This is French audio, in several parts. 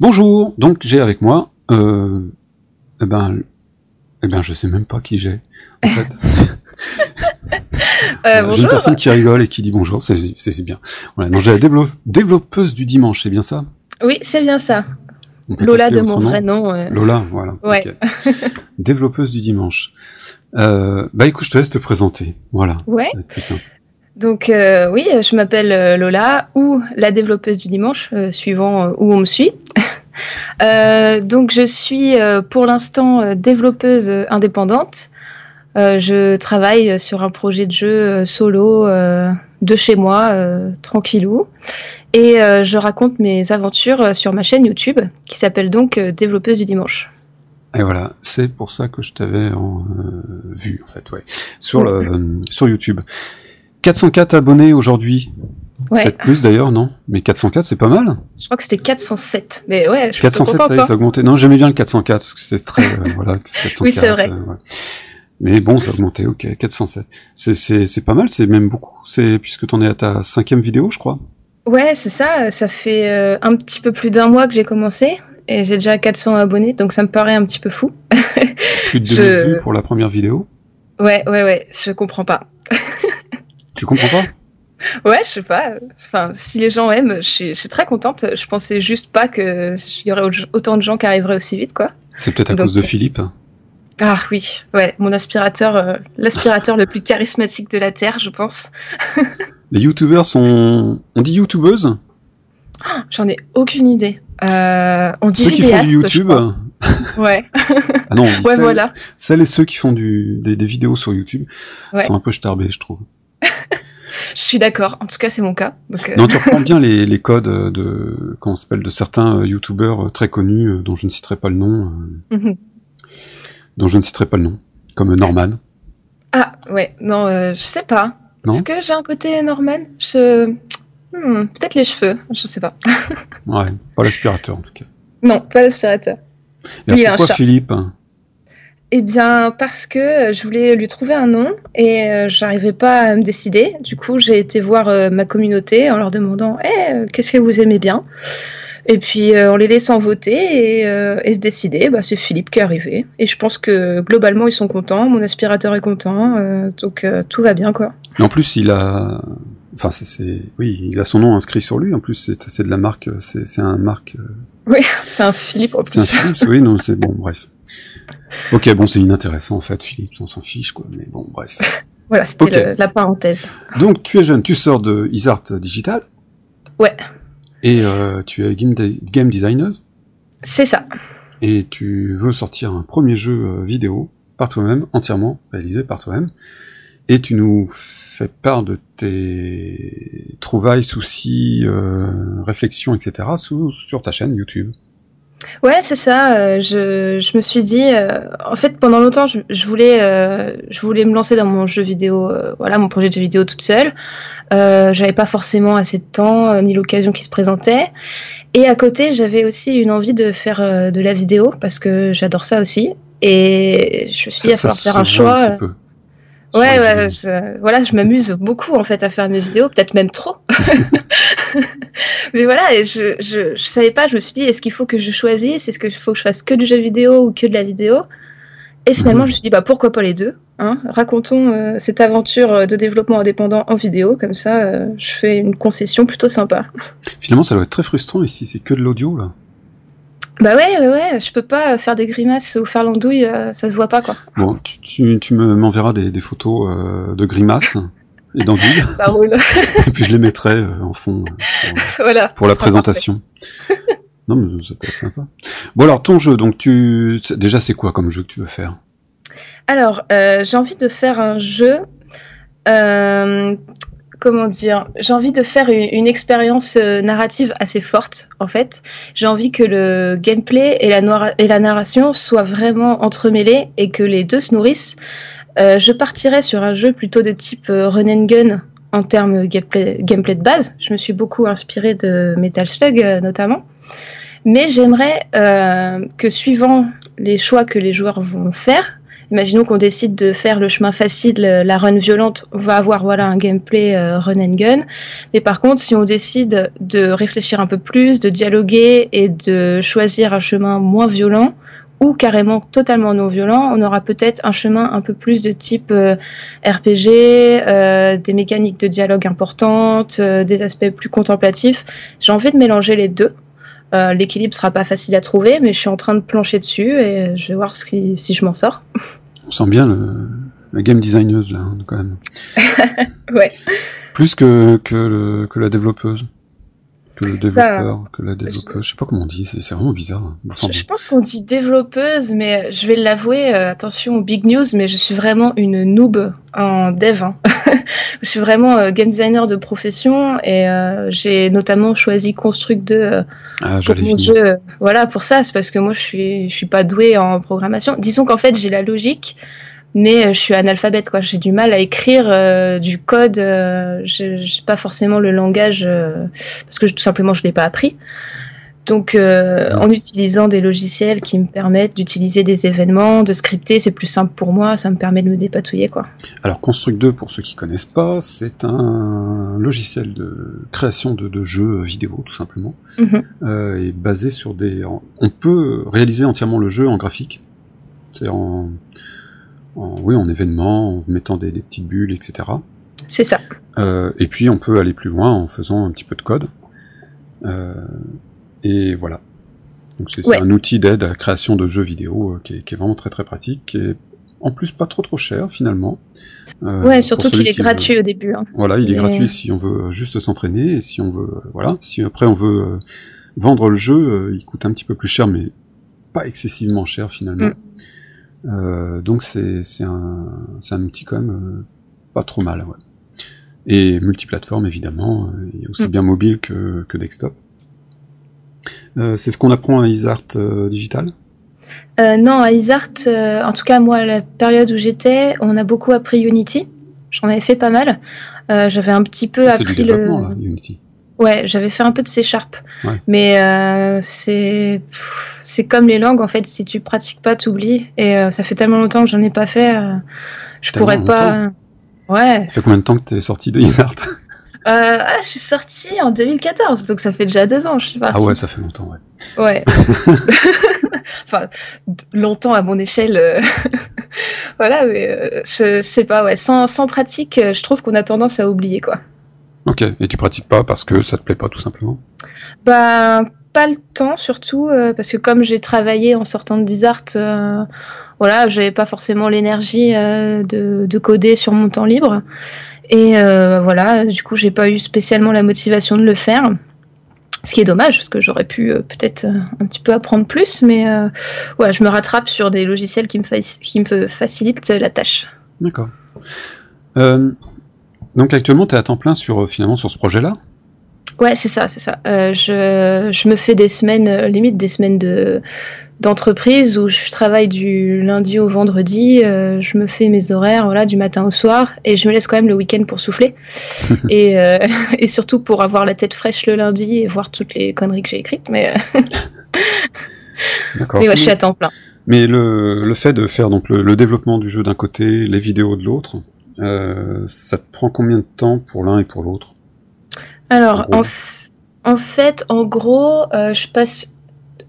Bonjour, donc j'ai avec moi, euh, eh ben, eh ben, je sais même pas qui j'ai, en fait. Euh, j'ai une personne qui rigole et qui dit bonjour, c'est bien. Voilà, non, j'ai la dévelop- développeuse du dimanche, c'est bien ça? Oui, c'est bien ça. Lola de mon vrai nom. euh. Lola, voilà. Ouais. développeuse du dimanche. Bah écoute, je te laisse te présenter. Voilà. Ouais. Ça va être plus simple. Donc euh, oui, je m'appelle euh, Lola ou la développeuse du dimanche, euh, suivant euh, où on me suit. Donc je suis pour l'instant développeuse indépendante. Je travaille sur un projet de jeu solo de chez moi, tranquillou. Et je raconte mes aventures sur ma chaîne YouTube, qui s'appelle donc Développeuse du dimanche. Et voilà, c'est pour ça que je t'avais vu, en fait, ouais. Sur, le, sur YouTube. 404 abonnés aujourd'hui. Ouais, Peut-être plus d'ailleurs, non? Mais 404, c'est pas mal. je crois que c'était 407. Mais ouais, je suis 407, contente. ça y est, ça a augmenté. Non, j'aimais bien le 404, parce que c'est très, euh, voilà, c'est 404. Oui, c'est vrai. euh, ouais. Mais bon, ça a augmenté, ok, 407. C'est, c'est, c'est pas mal, c'est même beaucoup. C'est, puisque t'en es à ta cinquième vidéo, je crois. Ouais, c'est ça. Ça fait euh, un petit peu plus d'un mois que j'ai commencé et j'ai déjà 400 abonnés, donc ça me paraît un petit peu fou. Plus de Je- 2000 vues pour la première vidéo. Ouais, ouais, ouais, je comprends pas. Tu comprends pas? Ouais, je sais pas. Enfin, si les gens aiment, je suis, je suis très contente. Je pensais juste pas que il y aurait au- autant de gens qui arriveraient aussi vite, quoi. C'est peut-être à Donc, cause de euh, Philippe. Ah oui, ouais, mon aspirateur, euh, l'aspirateur le plus charismatique de la terre, je pense. Les youtubeurs sont, on dit youtubeuses? J'en ai aucune idée. Euh, on dit Ceux qui font du YouTube. Ouais, Ah non, on dit ouais, celles, voilà. celles et ceux qui font du, des, des vidéos sur YouTube Ouais. sont un peu starbés, je trouve. Je suis d'accord. En tout cas, c'est mon cas. Donc, euh, Non, tu reprends bien les, les codes euh, de, comment s'appelle, de certains euh, youtubeurs très connus, dont je ne citerai pas le nom, euh, mhm. dont je ne citerai pas le nom, comme Norman. Ah, ouais, non, euh, je sais pas. Non? Est-ce que j'ai un côté Norman? Je. Hmm, Peut-être les cheveux, je sais pas. Ouais, pas l'aspirateur en tout cas. Non, pas l'aspirateur. Et alors, pourquoi. Philippe hein? Eh bien, parce que euh, je voulais lui trouver un nom et euh, j'arrivais pas à me décider. Du coup, j'ai été voir euh, ma communauté en leur demandant Eh, euh, qu'est-ce que vous aimez bien? Et puis, en les laissant voter et, se décider, bah, c'est Philippe qui est arrivé. Et je pense que globalement, ils sont contents. Mon aspirateur est content. donc, tout va bien, quoi. En plus, il a, enfin, c'est, oui, il a son nom inscrit sur lui. En plus, c'est, de la marque, c'est, un marque, euh, Oui, c'est un Philippe en c'est un. Philips. Oui, non, c'est bon, bref. Ok, bon, c'est inintéressant en fait, Philippe, on s'en fiche quoi. Mais bon, bref. Voilà, c'était la parenthèse. Donc, tu es jeune, tu sors de Isart Digital. Ouais. Et euh, tu es game, de- game designer. C'est ça. et tu veux sortir un premier jeu euh, vidéo par toi-même, entièrement réalisé par toi-même, et tu nous fais part de tes trouvailles, soucis, euh, réflexions, etc. Sous, sur ta chaîne YouTube. Ouais, c'est ça. euh, je, je me suis dit, euh, en fait, pendant longtemps, je, je voulais, euh, je voulais me lancer dans mon jeu vidéo, voilà, mon projet de jeu vidéo toute seule. J'avais pas forcément assez de temps ni l'occasion qui se présentait. Et à côté, j'avais aussi une envie de faire de la vidéo parce que j'adore ça aussi. Et je me suis dit, se faire un choix. un euh, petit peu. sur Ouais, je, voilà, je m'amuse beaucoup en fait à faire mes vidéos, peut-être même trop. Mais voilà, et je, je, je savais pas, je me suis dit, est-ce qu'il faut que je choisisse, est-ce qu'il faut que je fasse que du jeu vidéo ou que de la vidéo? Et finalement, Mhm. je me suis dit, bah pourquoi pas les deux hein? Racontons euh, cette aventure euh, de développement indépendant en vidéo, comme ça, euh, je fais une concession plutôt sympa. Finalement, ça doit être très frustrant ici, c'est que de l'audio là. Bah ouais, ouais, ouais, je peux pas faire des grimaces ou faire l'andouille, euh, ça se voit pas quoi. Bon, tu, tu, tu me m'enverras des, des photos euh, de grimaces et d'anguilles, Ça roule. et puis je les mettrai euh, en fond euh, pour, voilà. pour la présentation. non, mais ça peut être sympa. Bon alors, ton jeu, donc tu... Déjà, c'est quoi comme jeu que tu veux faire? Alors, euh, j'ai envie de faire un jeu. Comment dire J'ai envie de faire une, expérience euh, narrative assez forte, en fait. J'ai envie que le gameplay et la, narration soient vraiment entremêlés et que les deux se nourrissent. Euh, je partirais sur un jeu plutôt de type euh, run and gun en termes gameplay, gameplay de base. Je me suis beaucoup inspirée de Metal Slug, notamment. Mais j'aimerais que suivant les choix que les joueurs vont faire, imaginons qu'on décide de faire le chemin facile, la run violente, on va avoir voilà un gameplay run and gun. Mais par contre, si on décide de réfléchir un peu plus, de dialoguer et de choisir un chemin moins violent, ou carrément totalement non violent, on aura peut-être un chemin un peu plus de type euh, RPG, euh, des mécaniques de dialogue importantes, euh, des aspects plus contemplatifs. J'ai envie de mélanger les deux. L'équilibre sera pas facile à trouver, mais je suis en train de plancher dessus et je vais voir si je m'en sors. On sent bien le, la game designeuse là, hein, quand même. ouais. Plus que, que, que la développeuse que le développeur, que la développeuse, je sais pas comment on dit, c'est vraiment bizarre. Je, pense qu'on dit développeuse, mais je vais l'avouer, euh, attention aux big news, mais je suis vraiment une noob en dev. Hein. je suis vraiment euh, game designer de profession et euh, j'ai notamment choisi Construct 2 ah, pour mon jeu. Voilà, pour ça, c'est parce que moi je suis, je suis pas douée en programmation. Disons qu'en fait j'ai la logique mais euh, je suis analphabète quoi. J'ai du mal à écrire euh, du code euh, je j'ai pas forcément le langage parce que tout simplement je l'ai pas appris. Donc en utilisant des logiciels qui me permettent d'utiliser des événements de scripter c'est plus simple pour moi ça me permet de me dépatouiller quoi. Alors Construct 2 pour ceux qui connaissent pas c'est un logiciel de création de, jeux vidéo tout simplement. Mhm. et basé sur des on peut réaliser entièrement le jeu en graphique. C'est en en, oui, en événement, en mettant des, petites bulles, etc. C'est ça. Euh, et puis on peut aller plus loin en faisant un petit peu de code. Euh, et voilà. Donc c'est un outil d'aide à la création de jeux vidéo euh, qui, est, vraiment très très pratique, et en plus pas trop trop cher finalement. ouais, surtout qu'il est gratuit au début. Hein. Voilà, il est gratuit si on veut juste s'entraîner, et si on veut, voilà, si après on veut vendre le jeu, il coûte un petit peu plus cher, mais pas excessivement cher finalement. Mm. Euh, donc c'est un, un outil quand même euh, pas trop mal. Ouais. Et multiplateforme évidemment, euh, a aussi mm. bien mobile que, que desktop. c'est ce qu'on apprend à Isart Digital? Non, à Isart, en tout cas moi, la période où j'étais, on a beaucoup appris Unity. J'en avais fait pas mal. J'avais un petit peu ah, appris le. Là, Unity. Ouais, j'avais fait un peu de C Sharp. Mais euh, c'est c'est comme les langues, en fait, si tu pratiques pas, tu oublies. Et euh, ça fait tellement longtemps que j'en ai pas fait, euh, je pourrais pas. Ouais. Ça fait combien de temps que tu es sorti de Inart ah, Je suis sortie en 2014, donc ça fait déjà deux ans, je suis partie. Ah ouais, ça fait longtemps, ouais. Ouais. enfin, longtemps à mon échelle. voilà, mais je, je sais pas, ouais. Sans, sans pratique, je trouve qu'on a tendance à oublier, quoi. Ok, et tu pratiques pas parce que ça te plaît pas tout simplement? Bah pas le temps surtout euh, parce que comme j'ai travaillé en sortant de Dizart, euh, voilà, j'avais pas forcément l'énergie euh, de, coder sur mon temps libre et voilà, du coup j'ai pas eu spécialement la motivation de le faire. Ce qui est dommage parce que j'aurais pu peut-être un petit peu apprendre plus, mais voilà, je me rattrape sur des logiciels qui me, qui me facilitent la tâche. D'accord. Donc actuellement, tu es à temps plein sur euh, finalement sur ce projet-là? Ouais, c'est ça, c'est ça. Euh, je, je, me fais des semaines, euh, limite des semaines de d'entreprise où je travaille du lundi au vendredi, je me fais mes horaires voilà du matin au soir et je me laisse quand même le week-end pour souffler et, et surtout pour avoir la tête fraîche le lundi et voir toutes les conneries que j'ai écrites. Mais, D'accord. mais ouais, je suis à temps plein. Mais le, le fait de faire donc le, le développement du jeu d'un côté, les vidéos de l'autre, euh, ça te prend combien de temps pour l'un et pour l'autre? Alors, en, fait, en gros, euh, je passe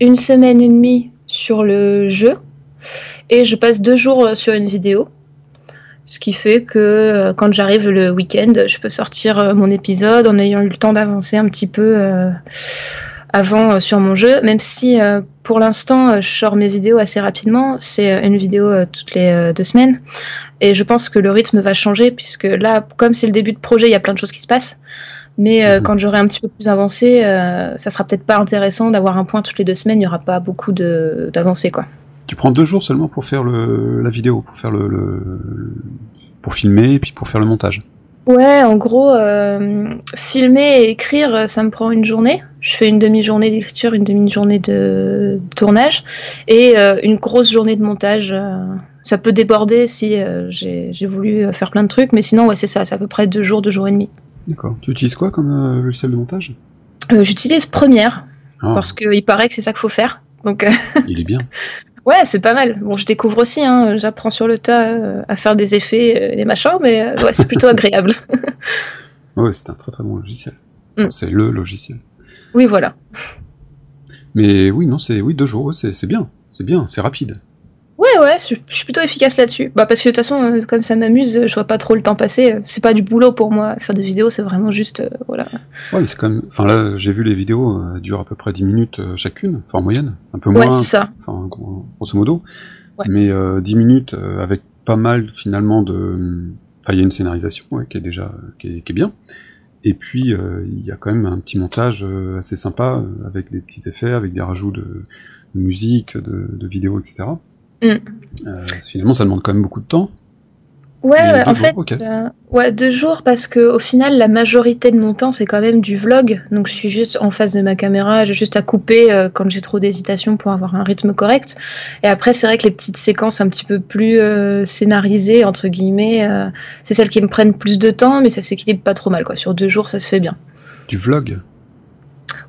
une semaine et demie sur le jeu et je passe deux jours euh, sur une vidéo. Ce qui fait que quand j'arrive le week-end, je peux sortir mon épisode en ayant eu le temps d'avancer un petit peu avant sur mon jeu, même si pour l'instant je sors mes vidéos assez rapidement. C'est une vidéo toutes les deux semaines. Et je pense que le rythme va changer, puisque là, comme c'est le début de projet, il y a plein de choses qui se passent. Mais euh, mhm. quand j'aurai un petit peu plus avancé, euh, ça sera peut-être pas intéressant d'avoir un point toutes les deux semaines. Il n'y aura pas beaucoup d'avancées, quoi. Tu prends deux jours seulement pour faire la vidéo, pour faire le, pour filmer et puis pour faire le montage. Ouais, en gros, euh, filmer et écrire, ça me prend une journée. Je fais une demi-journée d'écriture, une demi-journée de tournage et une grosse journée de montage ça peut déborder si euh, j'ai voulu euh, faire plein de trucs, mais sinon, ouais, c'est ça, c'est à peu près deux jours, deux jours et demi. D'accord. Tu utilises quoi comme euh, logiciel de montage? J'utilise Premiere, ah. parce qu'il paraît que c'est ça qu'il faut faire. Donc, Il est bien. Ouais, c'est pas mal. Bon, je découvre aussi, hein, j'apprends sur le tas à faire des effets, des machins, mais ouais, c'est plutôt agréable. ouais, c'est un très très bon logiciel. Mm. C'est le logiciel. Oui, voilà. Mais oui, non, c'est oui deux jours, c'est bien, c'est bien, c'est rapide. Ouais, ouais, je, suis plutôt efficace là-dessus. Bah, parce que de toute façon, euh, comme ça m'amuse, je vois pas trop le temps passer. C'est pas du boulot pour moi. Faire des vidéos, c'est vraiment juste. Euh, voilà. Ouais, mais c'est quand même. Enfin, là, j'ai vu les vidéos, euh, durent à peu près 10 minutes chacune. Enfin, en moyenne. Un peu moins. Ouais, c'est ça. Enfin, grosso modo. Mais 10 minutes avec pas mal, finalement, de. Enfin, il y a une scénarisation qui est déjà. qui est, bien. Et puis, il y a quand même un petit montage assez sympa, avec des petits effets, avec des rajouts de, musique, de, de vidéos, etc. Mm. Euh, finalement, ça demande quand même beaucoup de temps. Ouais, en fait, euh, ouais, deux jours parce que au final, la majorité de mon temps, c'est quand même du vlog. Donc, je suis juste en face de ma caméra, j'ai juste à couper euh, quand j'ai trop d'hésitation pour avoir un rythme correct. Et après, c'est vrai que les petites séquences un petit peu plus scénarisées entre guillemets, c'est celles qui me prennent plus de temps, mais ça s'équilibre pas trop mal, quoi. Sur deux jours, ça se fait bien. Du vlog?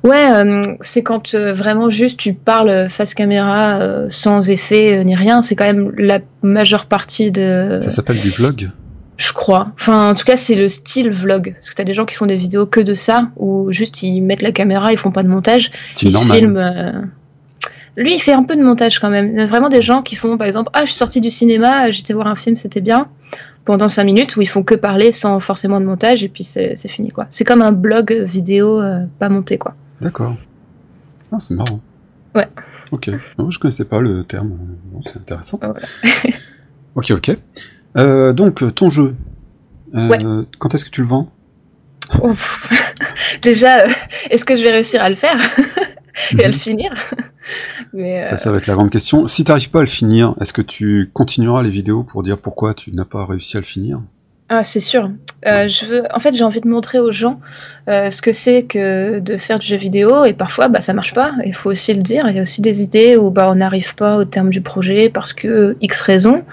Ouais, euh, c'est quand euh, vraiment juste tu parles face caméra euh, sans effet ni rien. C'est quand même la majeure partie de. Ça s'appelle du vlog? Je crois. Enfin, en tout cas, c'est le style vlog. Parce que t'as des gens qui font des vidéos que de ça, où juste ils mettent la caméra, ils font pas de montage. Style ils normal. filment. Lui, il fait un peu de montage quand même. Il y a vraiment des gens qui font, par exemple, ah, je suis sorti du cinéma, j'étais voir un film, c'était bien pendant 5 minutes où ils font que parler sans forcément de montage et puis c'est fini quoi. C'est comme un blog vidéo pas monté quoi. D'accord. Ah, c'est marrant. Ouais. Ok. Non, je connaissais pas le terme. c'est intéressant. Ok, ok. Euh, donc, ton jeu. Euh, quand est-ce que tu le vends? Déjà, euh, est-ce que je vais réussir à le faire et à le mhm. finir? Ça, ça va être la grande question. Si tu n'arrives pas à le finir, est-ce que tu continueras les vidéos pour dire pourquoi tu n'as pas réussi à le finir? Ah, c'est sûr. Euh, je veux, en fait, j'ai envie de montrer aux gens euh, ce que c'est que de faire du jeu vidéo et parfois, bah, ça marche pas. Il faut aussi le dire. Il y a aussi des idées où bah, on n'arrive pas au terme du projet parce que X raison.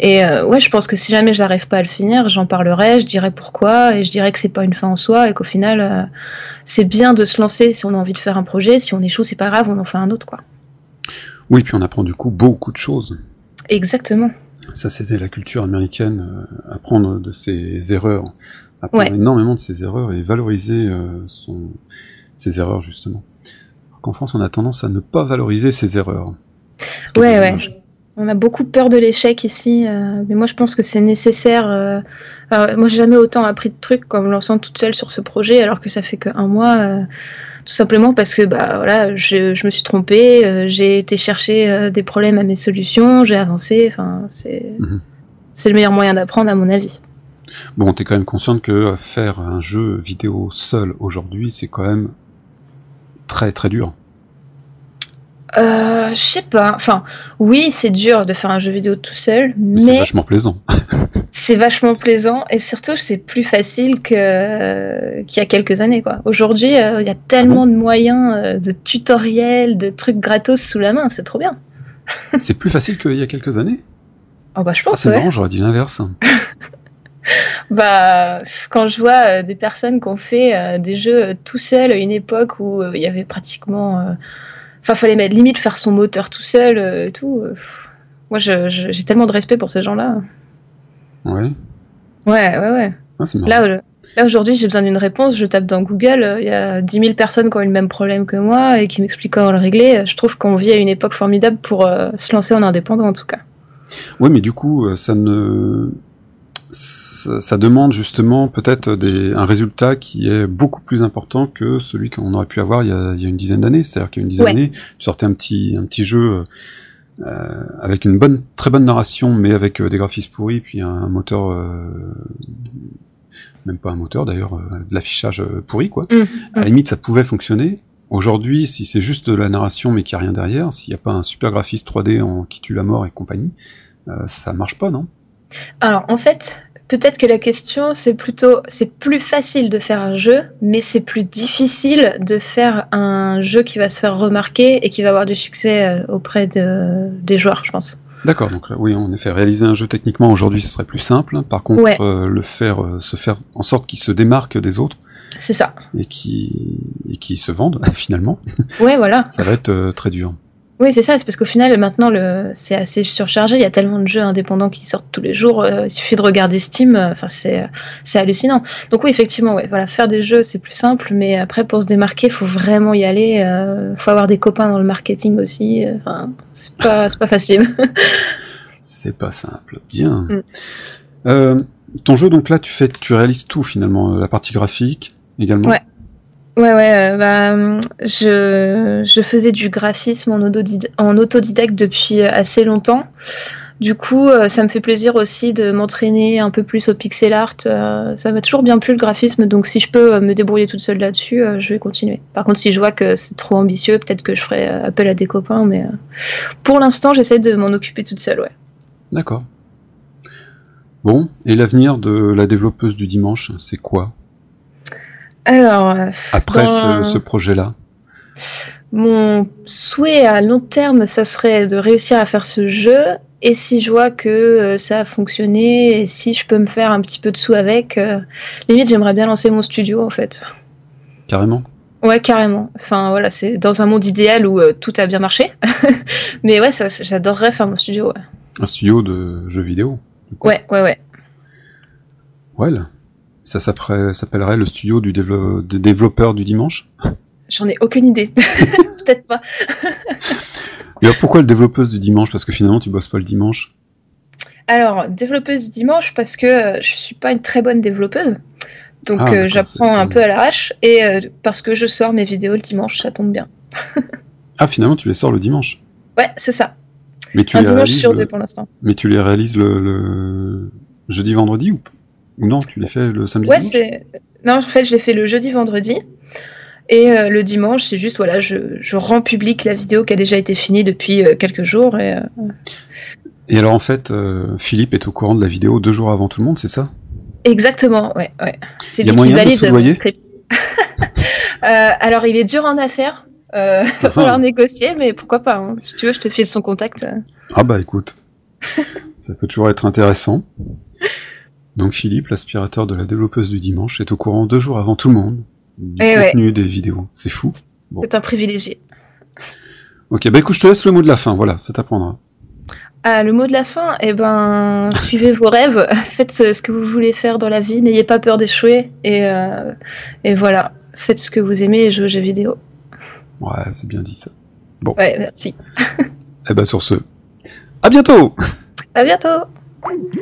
Et euh, ouais, je pense que si jamais je n'arrive pas à le finir, j'en parlerai, je dirai pourquoi et je dirai que c'est pas une fin en soi et qu'au final, c'est bien de se lancer si on a envie de faire un projet. Si on échoue, c'est pas grave, on en fait un autre, quoi. Oui, puis on apprend du coup beaucoup de choses. Exactement. Ça, c'était la culture américaine, euh, apprendre de ses erreurs, apprendre énormément de ses erreurs et valoriser euh, son, ses erreurs, justement. qu'en France, on a tendance à ne pas valoriser ses erreurs. Ouais, ouais. On a beaucoup peur de l'échec ici, euh, mais moi je pense que c'est nécessaire. moi j'ai jamais autant appris de trucs comme me lançant toute seule sur ce projet, alors que ça fait qu'un mois tout simplement parce que bah voilà, je, me suis trompée, euh, j'ai été chercher euh, des problèmes à mes solutions, j'ai avancé. Enfin, c'est mhm. c'est le meilleur moyen d'apprendre à mon avis. Bon, t'es quand même consciente que faire un jeu vidéo seul aujourd'hui, c'est quand même très très dur. Euh, je sais pas. Enfin, oui, c'est dur de faire un jeu vidéo tout seul, mais, c'est vachement plaisant. c'est vachement plaisant et surtout c'est plus facile que qu'il y a quelques années quoi. Aujourd'hui, euh, il y a tellement ah de moyens, euh, de tutoriels, de trucs gratos sous la main, c'est trop bien. c'est plus facile qu'il y a quelques années? Oh bah je pense. Ah, c'est marrant, j'aurais dit l'inverse. bah, quand je vois des personnes qui ont fait des jeux tout seuls à une époque où il y avait pratiquement Enfin, fallait mettre limite faire son moteur tout seul euh, et tout. Euh, moi, j'ai tellement de respect pour ces gens-là. Ouais. Ouais, ouais, ouais. Ah, là, euh, là aujourd'hui, j'ai besoin d'une réponse. Je tape dans Google. Il y a 10 000 personnes qui ont eu le même problème que moi et qui m'expliquent comment le régler. Je trouve qu'on vit à une époque formidable pour se lancer en indépendant, en tout cas. Oui, mais du coup, ça ne ça, demande justement peut-être un résultat qui est beaucoup plus important que celui qu'on aurait pu avoir il y a, une dizaine d'années. C'est-à-dire qu'il y a une dizaine d'années, tu sortais un petit, un petit jeu euh, avec une bonne, très bonne narration, mais avec euh, des graphismes pourris, puis un, moteur, euh, même pas un moteur d'ailleurs, de l'affichage pourri quoi. Mmh. À la limite, ça pouvait fonctionner. Aujourd'hui, si c'est juste de la narration mais qu'il n'y a rien derrière, s'il n'y a pas un super graphiste 3D en qui tue la mort et compagnie, ça marche pas, non? Alors en fait, peut-être que la question c'est plutôt c'est plus facile de faire un jeu, mais c'est plus difficile de faire un jeu qui va se faire remarquer et qui va avoir du succès euh, auprès des joueurs, je pense. D'accord, donc oui, en effet, réaliser un jeu techniquement aujourd'hui ce serait plus simple. Par contre, euh, le faire, euh, se faire en sorte qu'il se démarque des autres. C'est ça. Et qui, et qui se vendent finalement. Ouais, voilà. ça va être très dur. Oui, c'est ça, c'est parce qu'au final, maintenant, le... c'est assez surchargé. Il y a tellement de jeux indépendants qui sortent tous les jours. euh, il suffit de regarder Steam. euh, Enfin, c'est, c'est hallucinant. Donc, oui, effectivement, ouais, voilà, faire des jeux, c'est plus simple. Mais après, pour se démarquer, il faut vraiment y aller. Il faut avoir des copains dans le marketing aussi. euh, Enfin, c'est pas, c'est pas facile. C'est pas simple. Bien. Mm. Euh, ton jeu, donc là, tu fais, tu réalises tout finalement, euh, la partie graphique également. Ouais. Ouais, ouais, euh, bah, hum, je, je faisais du graphisme en, autodid- en autodidacte depuis euh, assez longtemps. Du coup, euh, ça me fait plaisir aussi de m'entraîner un peu plus au pixel art. ça m'a toujours bien plu le graphisme, donc si je peux me débrouiller toute seule là-dessus, je vais continuer. Par contre, si je vois que c'est trop ambitieux, peut-être que je ferai appel à des copains, mais pour l'instant, j'essaie de m'en occuper toute seule, ouais. D'accord. Bon, et l'avenir de la développeuse du dimanche, c'est quoi? Alors, Après dans- ce, ce projet-là Mon souhait à long terme, ça serait de réussir à faire ce jeu. Et si je vois que euh, ça a fonctionné, et si je peux me faire un petit peu de sous avec, euh, limite j'aimerais bien lancer mon studio en fait. Carrément Ouais, carrément. Enfin voilà, c'est dans un monde idéal où euh, tout a bien marché. Mais ouais, j'adorerais faire mon studio. Ouais, Un studio de jeux vidéo ouais, ouais. ouais. Ouais. Ça s'appellerait le studio du dévelop- des développeurs du dimanche? J'en ai aucune idée. Peut-être pas. Et alors pourquoi le développeuse du dimanche? Parce que finalement tu bosses pas le dimanche? Alors, développeuse du dimanche, parce que euh, je suis pas une très bonne développeuse. Donc, Ah, euh, j'apprends un peu à l'arrache. Et euh, parce que je sors mes vidéos le dimanche, ça tombe bien. Ah finalement tu les sors le dimanche? Ouais, c'est ça. Mais tu un les dimanche sur le- deux pour l'instant. Mais tu les réalises le, le jeudi vendredi ou ou non Tu les fais le samedi Ouais, c'est. Non, en fait, je l'ai fait le jeudi, vendredi. Et euh, le dimanche, c'est juste, voilà, je, je rends public la vidéo qui a déjà été finie depuis euh, quelques jours. Et, euh, Et alors en fait, Philippe est au courant de la vidéo deux jours avant tout le monde, c'est ça? Exactement, ouais, ouais. C'est lui qui valide mon script. Alors, il est dur en affaires. Euh, va falloir négocier, mais pourquoi pas. hein. Si tu veux, je te file son contact. Ah bah écoute, ça peut toujours être intéressant. Donc Philippe, l'aspirateur de la développeuse du dimanche, est au courant deux jours avant tout le monde du Eh ouais. contenu des vidéos. C'est fou. Bon. C'est un privilégié. Ok, bah écoute, je te laisse le mot de la fin, voilà, ça t'apprendra. Ah, le mot de la fin, eh ben, suivez vos rêves, faites ce ce que vous voulez faire dans la vie, n'ayez pas peur d'échouer, et, euh, et voilà, faites ce que vous aimez et jouez aux jeux vidéo. Ouais, c'est bien dit ça. Ouais, merci. Eh bah sur ce, à bientôt À bientôt!